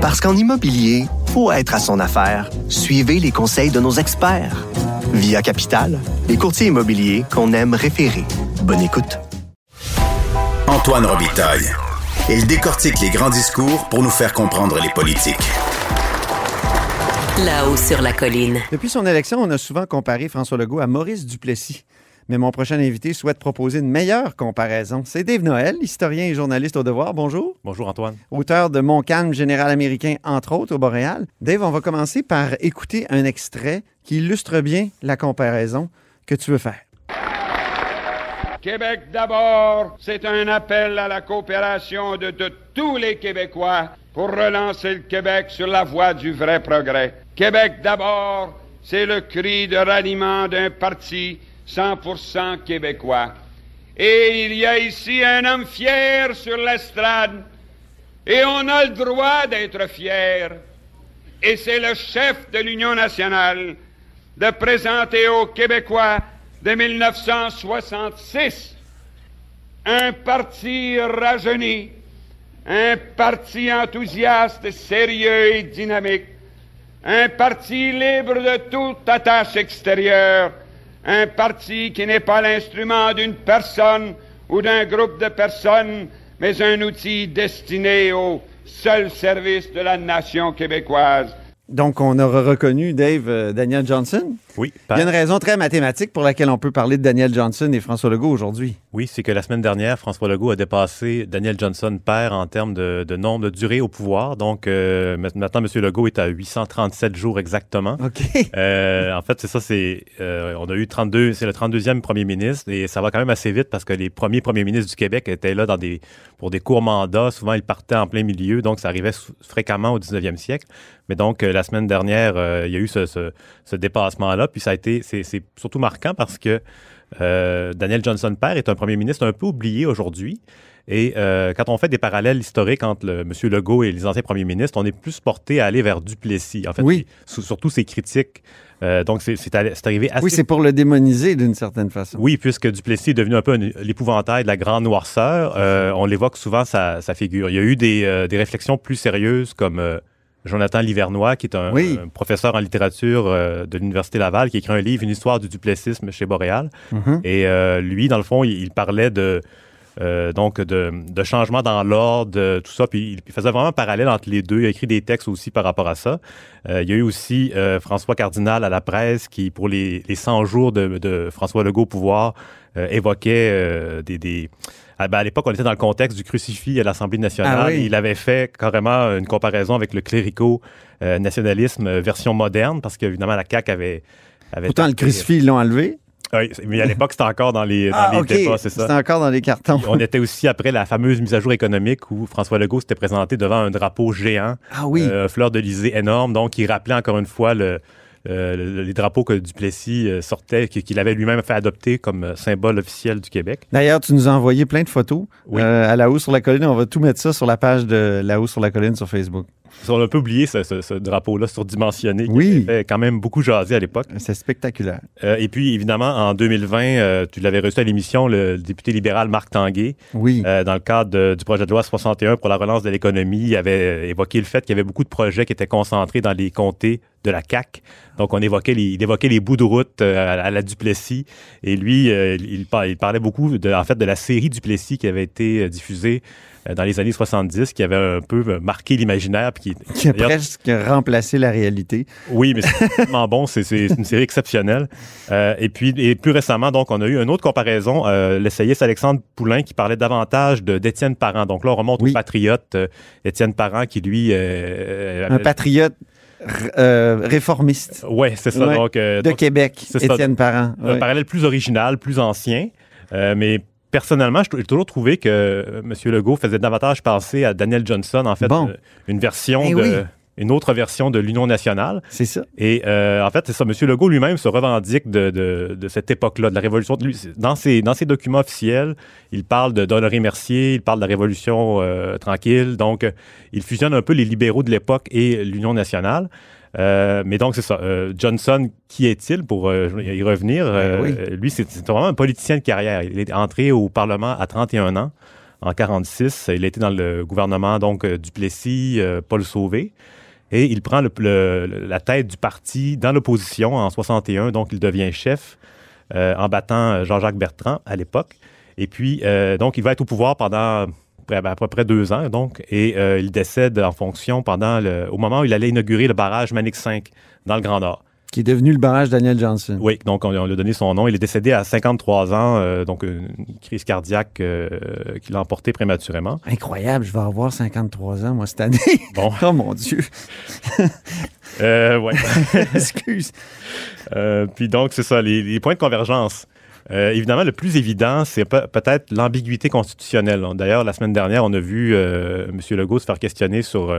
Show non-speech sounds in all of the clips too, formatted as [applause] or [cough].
Parce qu'en immobilier, faut être à son affaire. Suivez les conseils de nos experts. Via Capital, les courtiers immobiliers qu'on aime référer. Bonne écoute. Antoine Robitaille. Il décortique les grands discours pour nous faire comprendre les politiques. Là-haut sur la colline. Depuis son élection, on a souvent comparé François Legault à Maurice Duplessis. Mais mon prochain invité souhaite proposer une meilleure comparaison. C'est Dave Noël, historien et journaliste au Devoir. Bonjour. Bonjour Antoine. Auteur de Mon calme général américain, entre autres, au Boréal. Dave, on va commencer par écouter un extrait qui illustre bien la comparaison que tu veux faire. Québec d'abord, c'est un appel à la coopération de, de, tous les Québécois pour relancer le Québec sur la voie du vrai progrès. Québec d'abord, c'est le cri de ralliement d'un parti 100% québécois. Et il y a ici un homme fier sur l'estrade, et on a le droit d'être fier. Et c'est le chef de l'Union nationale de présenter aux Québécois de 1966 un parti rajeuni, un parti enthousiaste, sérieux et dynamique, un parti libre de toute attache extérieure, un parti qui n'est pas l'instrument d'une personne ou d'un groupe de personnes, mais un outil destiné au seul service de la nation québécoise. Donc, on aura reconnu, Dave, euh, Daniel Johnson? Oui. Il y a une raison très mathématique pour laquelle on peut parler de Daniel Johnson et François Legault aujourd'hui. Oui, c'est que la semaine dernière, François Legault a dépassé Daniel Johnson père en termes de, nombre de durée au pouvoir. Donc, euh, maintenant, M. Legault est à 837 jours exactement. OK. Euh, en fait, c'est ça, c'est. on a eu 32, c'est le 32e premier ministre et ça va quand même assez vite parce que les premiers premiers ministres du Québec étaient là dans des, pour des courts mandats. Souvent, ils partaient en plein milieu. Donc, ça arrivait fréquemment au 19e siècle. Mais donc, la semaine dernière, il y a eu ce, ce dépassement-là. Puis ça a été, c'est surtout marquant parce que euh, Daniel Johnson père est un premier ministre un peu oublié aujourd'hui. Et euh, quand on fait des parallèles historiques entre le, M. Legault et les anciens premiers ministres, on est plus porté à aller vers Duplessis. En fait, oui. surtout ses critiques. Euh, donc, c'est arrivé assez... Oui, c'est pour le démoniser d'une certaine façon. Oui, puisque Duplessis est devenu un peu l'épouvantail de la grande noirceur. on l'évoque souvent sa, sa, figure. Il y a eu des, des réflexions plus sérieuses comme Jonathan Livernois, qui est un, professeur en littérature euh, de l'Université Laval, qui écrit un livre, Une histoire du duplessisme chez Boréal. Mm-hmm. Et euh, lui, dans le fond, il, parlait de, euh, donc de, de changement dans l'ordre, tout ça. Puis il faisait vraiment un parallèle entre les deux. Il a écrit des textes aussi par rapport à ça. il y a eu aussi François Cardinal à la presse qui, pour les, les 100 jours de, de François Legault au pouvoir, évoquait des, des ah, ben, à l'époque, on était dans le contexte du crucifix à l'Assemblée nationale. Ah il avait fait carrément une comparaison avec le clérico-nationalisme euh, version moderne, parce qu'évidemment, la CAQ avait... avait Pourtant, le crucifix, ils l'ont enlevé. Oui, mais à l'époque, c'était encore dans les, dans ah, les débats, c'est ça. C'était encore dans les cartons. on était aussi après la fameuse mise à jour économique où François Legault s'était présenté devant un drapeau géant, ah, oui. euh, fleur d'Elysée énorme, donc il rappelait encore une fois le, euh, les drapeaux que Duplessis euh, sortait, qu'il avait lui-même fait adopter comme euh, symbole officiel du Québec. D'ailleurs, tu nous as envoyé plein de photos à la haut sur la colline. On va tout mettre ça sur la page de la haut sur la colline sur Facebook. On a un peu oublié ce, drapeau-là surdimensionné oui. qui fait quand même beaucoup jasé à l'époque. C'est spectaculaire. et puis, évidemment, en 2020, tu l'avais reçu à l'émission, le député libéral Marc Tanguay. Oui. dans le cadre du projet de loi 61 pour la relance de l'économie, il avait évoqué le fait qu'il y avait beaucoup de projets qui étaient concentrés dans les comtés de la CAC. Donc, on évoquait les, il évoquait les bouts de route euh, à, la Duplessis. Et lui, euh, il, il, parlait beaucoup, de, en fait, de la série Duplessis qui avait été euh, diffusée dans les années 70, qui avait un peu marqué l'imaginaire. Qui, qui a presque remplacé la réalité. Oui, mais c'est vraiment bon. C'est une série exceptionnelle. et puis, et plus récemment, donc, on a eu une autre comparaison. L'essayiste Alexandre Poulain qui parlait davantage d'Étienne Parent. Donc là, on remonte au patriote Étienne Parent qui, lui... un patriote euh, réformiste. Oui, c'est ça. Donc, euh, de Québec, Étienne Parent. Un parallèle plus original, plus ancien. Euh, mais personnellement, j'ai toujours trouvé que M. Legault faisait davantage penser à Daniel Johnson, en fait, une version eh de une autre version de l'Union nationale. C'est ça. Et euh, en fait, c'est ça. M. Legault lui-même se revendique de, de, de cette époque-là, de la Révolution. Dans ses, dans ses documents officiels, il parle de d'Honoré Mercier, il parle de la Révolution euh, tranquille. Donc, euh, il fusionne un peu les libéraux de l'époque et l'Union nationale. Euh, mais donc, c'est ça. Euh, Johnson, qui est-il pour y revenir? Ben lui, c'est vraiment un politicien de carrière. Il est entré au Parlement à 31 ans en 46. Il était dans le gouvernement donc Duplessis, Paul Sauvé. Et il prend la tête du parti dans l'opposition en 61, donc il devient chef en battant Jean-Jacques Bertrand à l'époque. Et puis, donc, il va être au pouvoir pendant à peu près deux ans, donc, et il décède en fonction pendant le, au moment où il allait inaugurer le barrage Manix 5 dans le Grand Nord. Qui est devenu le barrage Daniel Johnson. Oui, donc on, lui a donné son nom. Il est décédé à 53 ans, euh, donc une crise cardiaque euh, qui l'a emporté prématurément. Incroyable, je vais avoir 53 ans, moi, cette année. [laughs] Bon. oh mon Dieu. euh, ouais. [laughs] Excuse. Euh, puis donc, c'est ça, les, points de convergence. Évidemment, le plus évident, c'est peut-être l'ambiguïté constitutionnelle. D'ailleurs, la semaine dernière, on a vu M. Legault se faire questionner sur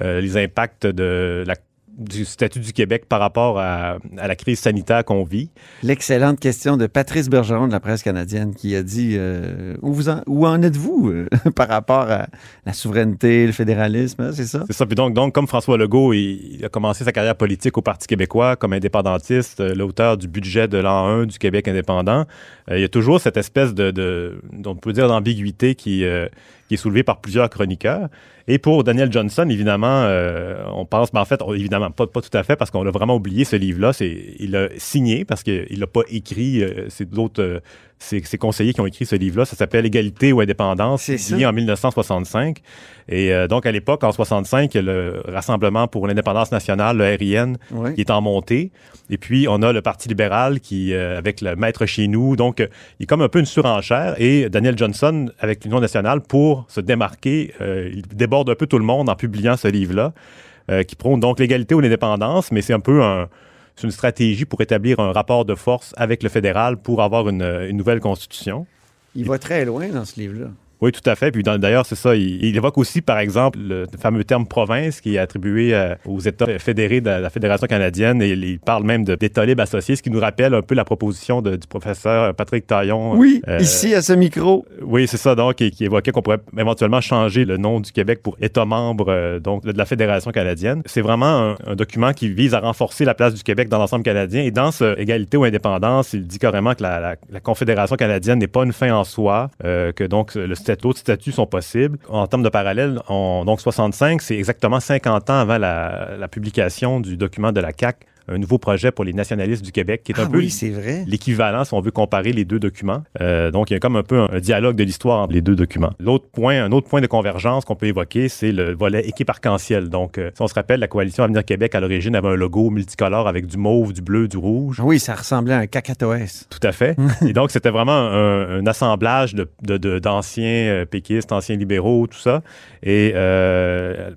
les impacts de la du statut du Québec par rapport à, la crise sanitaire qu'on vit. L'excellente question de Patrice Bergeron de la presse canadienne qui a dit euh, où, vous en, où en êtes-vous euh, [laughs] par rapport à la souveraineté, le fédéralisme, hein, c'est ça? C'est ça. Puis donc, donc comme François Legault, il, a commencé sa carrière politique au Parti québécois comme indépendantiste, euh, l'auteur du budget de l'an 1 du Québec indépendant. il y a toujours cette espèce de, de on peut dire, d'ambiguïté qui, qui est soulevée par plusieurs chroniqueurs. Et pour Daniel Johnson, évidemment, euh, on pense, mais en fait, évidemment, pas, pas tout à fait, parce qu'on a vraiment oublié ce livre-là. Il l'a signé parce qu'il l'a pas écrit. Euh, c'est d'autres euh, ses, conseillers qui ont écrit ce livre-là. Ça s'appelle Égalité ou indépendance, signé en 1965. Et euh, donc, à l'époque, en 65, il y a le Rassemblement pour l'indépendance nationale, le RIN, qui est en montée. Et puis, on a le Parti libéral qui, euh, avec le Maître chez nous. Donc, il y a comme un peu une surenchère. Et Daniel Johnson, avec l'Union nationale, pour se démarquer, euh, il déborde un peu tout le monde en publiant ce livre-là, qui prône donc l'égalité ou l'indépendance, mais c'est un peu un c'est une stratégie pour établir un rapport de force avec le fédéral pour avoir une, une nouvelle constitution. Il va très loin dans ce livre-là. Oui, tout à fait. Puis d'ailleurs, c'est ça. Il, évoque aussi, par exemple, le fameux terme province qui est attribué euh, aux États fédérés de la Fédération canadienne. Et il parle même d'État libre associé, ce qui nous rappelle un peu la proposition du professeur Patrick Taillon. Oui, euh, ici à ce micro. Oui, c'est ça. Donc, qui, évoquait qu'on pourrait éventuellement changer le nom du Québec pour État membre euh, donc, de la Fédération canadienne. C'est vraiment un, document qui vise à renforcer la place du Québec dans l'ensemble canadien. Et dans ce égalité ou indépendance, il dit carrément que la, Confédération canadienne n'est pas une fin en soi, que donc le d'autres statuts sont possibles. En termes de parallèle, donc 65, c'est exactement 50 ans avant la, la publication du document de la CAC un nouveau projet pour les nationalistes du Québec, qui est un ah peu l'équivalent si on veut comparer les deux documents. Euh, donc, il y a comme un peu un, dialogue de l'histoire entre les deux documents. L'autre point, un autre point de convergence qu'on peut évoquer, c'est le volet équipe arc-en-ciel. Donc, euh, si on se rappelle, la coalition Avenir Québec, à l'origine, avait un logo multicolore avec du mauve, du bleu, du rouge. Oui, ça ressemblait à un cacatoès. Tout à fait. [laughs] Et donc, c'était vraiment un, assemblage de, d'anciens euh, péquistes, anciens libéraux, tout ça. Et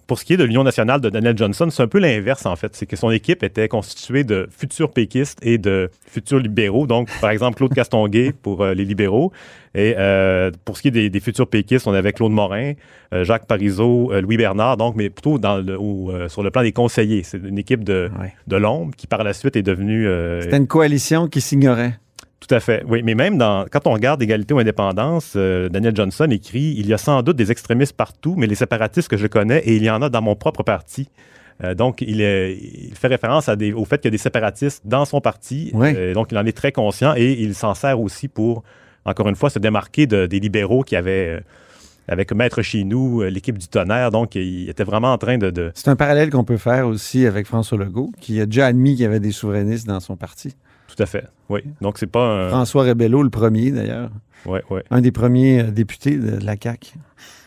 pour ce qui est de l'Union nationale de Daniel Johnson, c'est un peu l'inverse, en fait. C'est que son équipe était constituée de futurs péquistes et de futurs libéraux. Donc, par exemple, Claude Castonguay [laughs] pour euh, les libéraux. Et euh, pour ce qui est des, futurs péquistes, on avait Claude Morin, euh, Jacques Parizeau, Louis Bernard, donc, mais plutôt dans le, sur le plan des conseillers. C'est une équipe de, de l'ombre qui, par la suite, est devenue... C'était une coalition qui s'ignorait. Tout à fait. Oui, mais même dans, quand on regarde Égalité ou Indépendance, Daniel Johnson écrit Il y a sans doute des extrémistes partout, mais les séparatistes que je connais, et il y en a dans mon propre parti. Euh, donc, il, fait référence à des, au fait qu'il y a des séparatistes dans son parti. Euh, donc, il en est très conscient et il s'en sert aussi pour, encore une fois, se démarquer des libéraux qui avaient euh, avec Maître chez nous, l'équipe du tonnerre. Donc, il était vraiment en train de. C'est un parallèle qu'on peut faire aussi avec François Legault, qui a déjà admis qu'il y avait des souverainistes dans son parti. Tout à fait, oui. Donc, c'est pas un... François Rebello, le premier, d'ailleurs. Oui, oui. Un des premiers députés de la CAQ.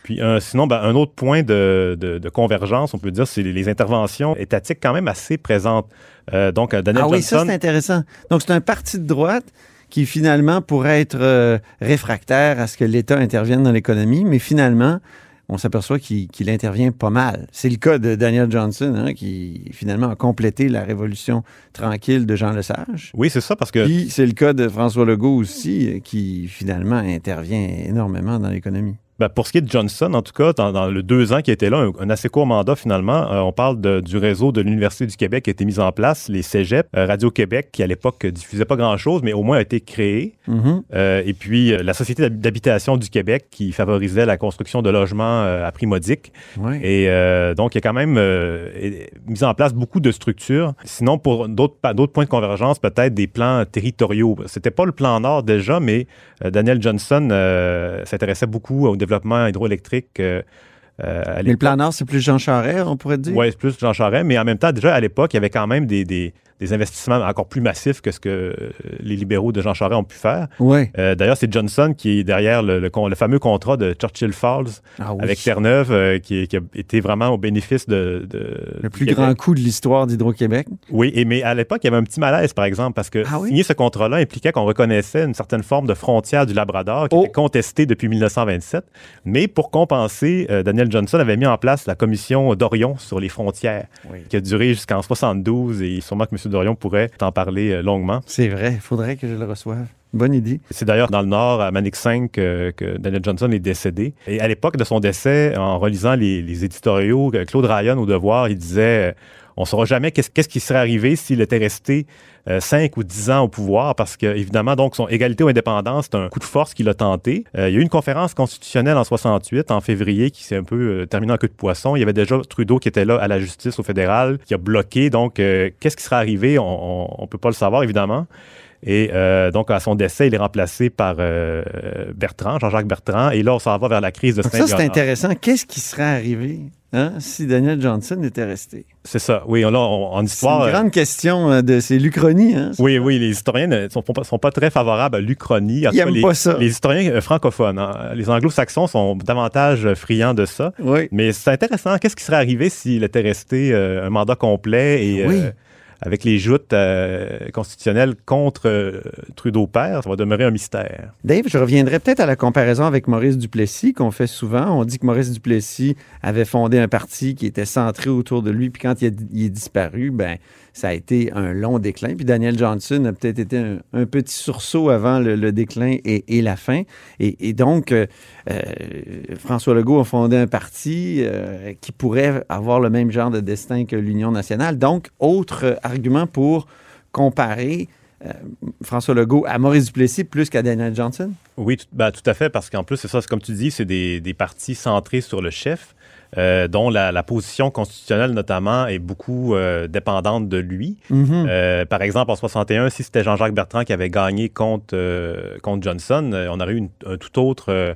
Puis euh, sinon, ben, un autre point de, convergence, on peut dire, c'est les, interventions étatiques quand même assez présentes. Euh, donc, Daniel ah oui, ça c'est intéressant. Donc, c'est un parti de droite qui finalement pourrait être euh, réfractaire à ce que l'État intervienne dans l'économie, mais finalement, on s'aperçoit qu'il intervient pas mal. C'est le cas de Daniel Johnson, hein, qui finalement a complété la révolution tranquille de Jean Lesage. Oui, c'est ça, parce que... Puis c'est le cas de François Legault aussi, qui finalement intervient énormément dans l'économie. Ben, pour ce qui est de Johnson, en tout cas, dans, le deux ans qui était là, un, assez court mandat finalement, euh, on parle du réseau de l'Université du Québec qui a été mis en place, les cégeps, euh, Radio-Québec, qui à l'époque diffusait pas grand-chose, mais au moins a été créé. Mm-hmm. Euh, et puis la Société d'habitation du Québec qui favorisait la construction de logements à prix modique. Et donc, il y a quand même mis en place beaucoup de structures. Sinon, pour d'autres points de convergence, peut-être des plans territoriaux. C'était pas le plan Nord déjà, mais Daniel Johnson s'intéressait beaucoup au développement développement hydroélectrique. Euh, mais le plan Nord, c'est plus Jean Charest, on pourrait dire? Oui, c'est plus Jean Charest, mais en même temps, déjà à l'époque, il y avait quand même des, des investissements encore plus massifs que ce que euh, les libéraux de Jean Charest ont pu faire. Ouais. Euh, d'ailleurs, c'est Johnson qui est derrière le, le, fameux contrat de Churchill Falls ah avec Terre-Neuve, euh, qui, qui, a été vraiment au bénéfice de... le plus grand coup de l'histoire d'Hydro-Québec. Oui, et, mais à l'époque, il y avait un petit malaise, par exemple, parce que ah signer ce contrat-là impliquait qu'on reconnaissait une certaine forme de frontière du Labrador qui oh. était contestée depuis 1927. Mais pour compenser, Daniel Johnson avait mis en place la commission d'Orion sur les frontières, qui a duré jusqu'en 72 et sûrement que M. Dorion pourrait t'en parler euh, longuement. C'est vrai, il faudrait que je le reçoive. Bonne idée. C'est d'ailleurs dans le Nord, à Manic 5, que Daniel Johnson est décédé. Et à l'époque de son décès, en relisant les, éditoriaux, euh, Claude Ryan au Devoir, il disait euh, on ne saura jamais qu'est-ce qui serait arrivé s'il était resté euh, cinq ou dix ans au pouvoir, parce que évidemment, donc son égalité ou indépendance, c'est un coup de force qu'il a tenté. Euh, il y a eu une conférence constitutionnelle en 68, en février, qui s'est un peu euh, terminée en queue de poisson. Il y avait déjà Trudeau qui était là à la justice au fédéral, qui a bloqué. Donc, qu'est-ce qui serait arrivé? On ne peut pas le savoir, évidemment. Et donc, à son décès, il est remplacé par Bertrand, Jean-Jacques Bertrand. Et là, on s'en va vers la crise de saint Ça, c'est intéressant. Qu'est-ce qui serait arrivé Hein, si Daniel Johnson était resté? C'est ça. Oui, là, en histoire. C'est une grande question euh, de ces l'Uchronie. Hein, oui, oui, les historiens ne sont, sont, pas très favorables à l'Uchronie. Ils n'aiment pas ça. Les historiens euh, francophones, hein. les anglo-saxons sont davantage friands de ça. Oui. Mais c'est intéressant. Qu'est-ce qui serait arrivé s'il était resté euh, un mandat complet et. Oui avec les joutes euh, constitutionnelles contre euh, Trudeau père, ça va demeurer un mystère. Dave, je reviendrai peut-être à la comparaison avec Maurice Duplessis qu'on fait souvent. On dit que Maurice Duplessis avait fondé un parti qui était centré autour de lui, puis quand il, il est disparu, ben ça a été un long déclin. Puis Daniel Johnson a peut-être été un, petit sursaut avant le, déclin et, la fin. Et, donc, euh, euh, François Legault a fondé un parti euh, qui pourrait avoir le même genre de destin que l'Union nationale. Donc, autre argument pour comparer François Legault à Maurice Duplessis plus qu'à Daniel Johnson? Oui, tout, ben, tout à fait, parce qu'en plus, c'est ça, comme tu dis, c'est des, des partis centrés sur le chef. Euh, dont la, position constitutionnelle notamment est beaucoup euh, dépendante de lui. Mhm. Euh, par exemple, en 61, si c'était Jean-Jacques Bertrand qui avait gagné contre, contre Johnson, on aurait eu un tout autre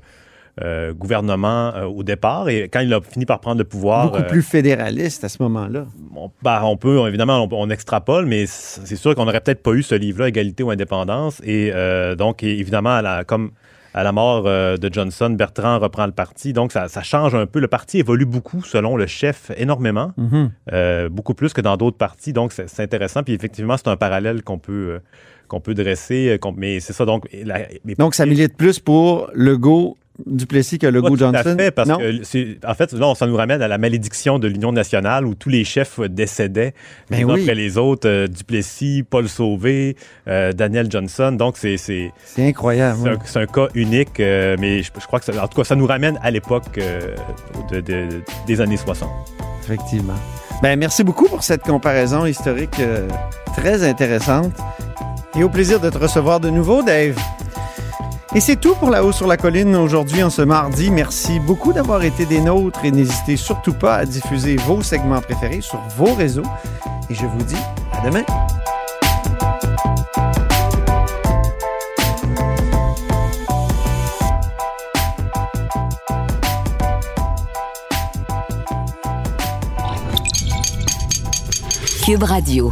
gouvernement au départ. Et quand il a fini par prendre le pouvoir... Beaucoup plus fédéraliste à ce moment-là. On, bah, on peut, évidemment, on, extrapole, mais c'est sûr qu'on n'aurait peut-être pas eu ce livre-là, Égalité ou indépendance. Et donc, évidemment, la, comme à la mort euh, de Johnson, Bertrand reprend le parti. Donc, ça, change un peu. Le parti évolue beaucoup selon le chef, énormément, mhm. euh, beaucoup plus que dans d'autres partis. Donc, c'est intéressant. Puis, effectivement, c'est un parallèle qu'on peut, euh, qu'on peut dresser. mais c'est ça. Donc, donc, ça milite plus pour Legault Duplessis que le goût Johnson? Tout à fait, parce que, en fait, là, ça nous ramène à la malédiction de l'Union nationale où tous les chefs décédaient ben les uns après les autres. Euh, Duplessis, Paul Sauvé, euh, Daniel Johnson. Donc, c'est... C'est incroyable. C'est un, cas unique, euh, mais je, crois que, ça, en tout cas, ça nous ramène à l'époque des années 60. Effectivement. Ben, merci beaucoup pour cette comparaison historique très intéressante. Et au plaisir de te recevoir de nouveau, Dave. Et c'est tout pour La Haut sur la Colline aujourd'hui en ce mardi. Merci beaucoup d'avoir été des nôtres et n'hésitez surtout pas à diffuser vos segments préférés sur vos réseaux. Et je vous dis à demain. Cube Radio.